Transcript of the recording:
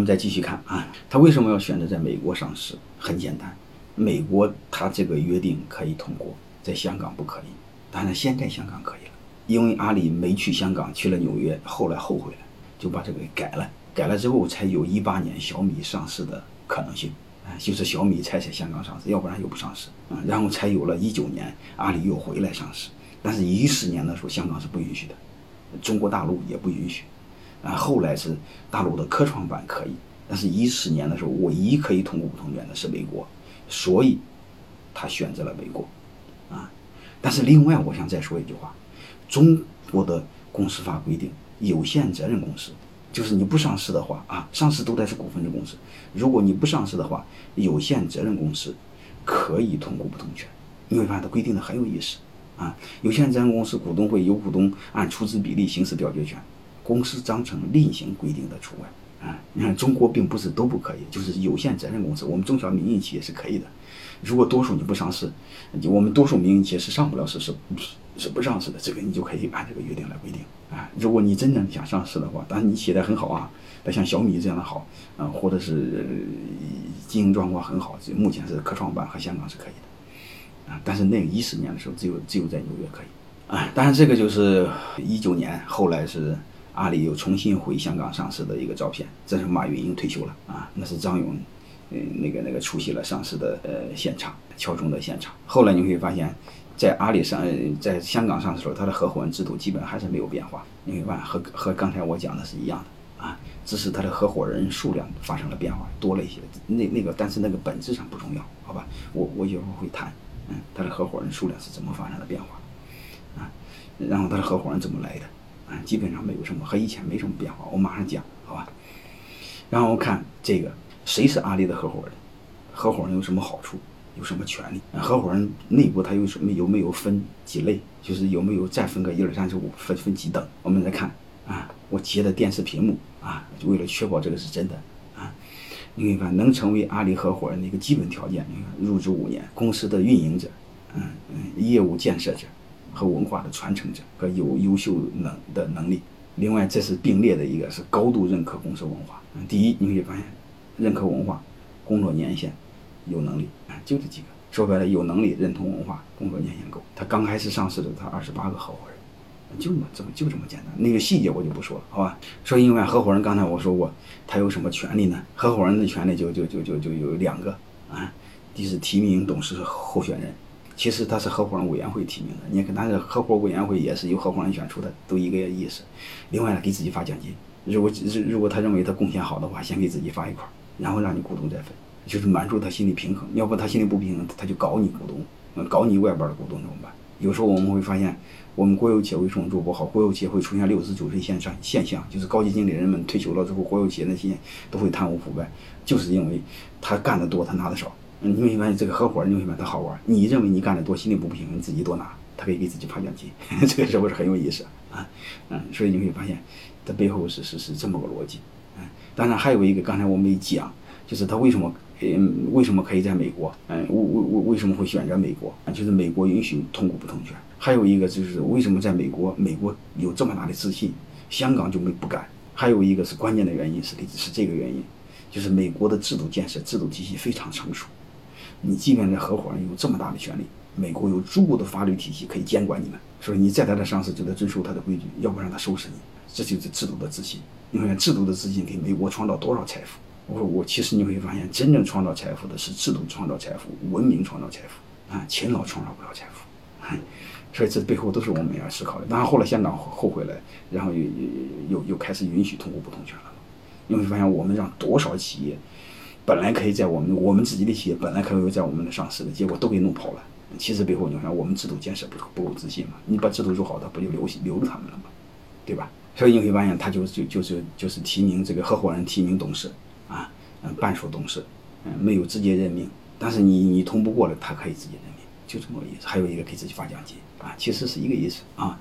我们再继续看啊，他为什么要选择在美国上市？很简单，美国它这个约定可以通过，在香港不可以。当然现在香港可以了，因为阿里没去香港，去了纽约，后来后悔了，就把这个给改了。改了之后，才有一八年小米上市的可能性啊，就是小米才在香港上市，要不然又不上市啊。然后才有了一九年阿里又回来上市，但是一四年的时候香港是不允许的，中国大陆也不允许啊。后来是大陆的科创板可以，但是一四年的时候唯一可以通过不同权的是美国，所以他选择了美国啊。但是另外我想再说一句话，中国的公司法规定，有限责任公司。就是你不上市的话啊，上市都得是股份制公司。如果你不上市的话，有限责任公司可以通过不同权。你会发现它规定的很有意思啊。有限责任公司股东会有股东按出资比例行使表决权，公司章程另行规定的除外啊。你看中国并不是都不可以，就是有限责任公司，我们中小民营企业是可以的。如果多数你不上市，我们多数民营企业是上不了市，是是不上市的，这个你就可以按这个约定来规定啊。如果你真正想上市的话，当然你写的很好啊，那像小米这样的好啊，或者是经营状况很好，目前是科创板和香港是可以的啊。但是那个一四年的时候，只有只有在纽约可以啊。当然这个就是一九年后来是阿里又重新回香港上市的一个照片，这是马云已经退休了啊，那是张勇。嗯，那个那个出席了上市的呃现场，敲钟的现场。后来你会发现，在阿里上，在香港上市的时候，它的合伙人制度基本还是没有变化。你会发现和和刚才我讲的是一样的啊，只是它的合伙人数量发生了变化，多了一些。那那个，但是那个本质上不重要，好吧？我我一会儿会谈，嗯，它的合伙人数量是怎么发生的变化啊？然后它的合伙人怎么来的基本上没有什么，和以前没什么变化。我马上讲，好吧？然后看这个。谁是阿里的合伙人？合伙人有什么好处？有什么权利？合伙人内部他有什么？有没有分几类？就是有没有再分个一二三四五，分分几等？我们来看啊，我截的电视屏幕啊，为了确保这个是真的啊，你可以看能成为阿里合伙人的一个基本条件，你看入职五年，公司的运营者，嗯嗯，业务建设者和文化的传承者和有优秀能的能力。另外，这是并列的一个是高度认可公司文化。第一，你会发现。认可文化，工作年限，有能力啊，就这几个。说白了，有能力、认同文化、工作年限够。他刚开始上市的，他二十八个合伙人，就这么这么就这么简单。那个细节我就不说了，好吧？说另外合伙人，刚才我说过，他有什么权利呢？合伙人的权利就就就就就有两个啊，第一是提名董事候选人，其实他是合伙人委员会提名的。你看，但是合伙委员会也是由合伙人选出的，都一个意思。另外呢，给自己发奖金。如果如果他认为他贡献好的话，先给自己发一块。然后让你股东再分，就是满足他心理平衡。要不他心里不平衡，他就搞你股东，搞你外边的股东怎么办？有时候我们会发现，我们国有企业为什么做不好？国有企业会出现六十九岁现象现象，就是高级经理人们退休了之后，国有企业那些都会贪污腐败，就是因为他干的多，他拿的少。你会发现这个合伙人，你会发现他好玩。你认为你干得多，心里不平衡，你自己多拿，他可以给自己发奖金，这个是不是很有意思啊？嗯，所以你会发现，这背后是是是这么个逻辑。嗯当然还有一个，刚才我没讲，就是他为什么，嗯，为什么可以在美国，嗯，为为为为什么会选择美国？就是美国允许通股不同权。还有一个就是为什么在美国，美国有这么大的自信，香港就没不敢。还有一个是关键的原因是是这个原因，就是美国的制度建设、制度体系非常成熟。你即便在合伙人有这么大的权利，美国有足够的法律体系可以监管你们，所以你在他的上市就得遵守他的规矩，要不然他收拾你。这就是制度的自信。你看，制度的自信给美国创造多少财富？我说我其实你会发现，真正创造财富的是制度创造财富，文明创造财富啊，勤劳创造不了财富。所以这背后都是我们要思考的。当然后来香港后悔了，然后又又又又开始允许通过不同权了。你会发现，我们让多少企业本来可以在我们我们自己的企业本来可以在我们的上市的，结果都给弄跑了。其实背后你看，我们制度建设不不够自信嘛？你把制度做好，它不就留留住他们了吗？对吧？所以你会发现，他就就就是就是提名这个合伙人提名董事啊，嗯，半数董事，嗯，没有直接任命，但是你你通不过了，他可以直接任命，就这么个意思。还有一个给自己发奖金啊，其实是一个意思啊。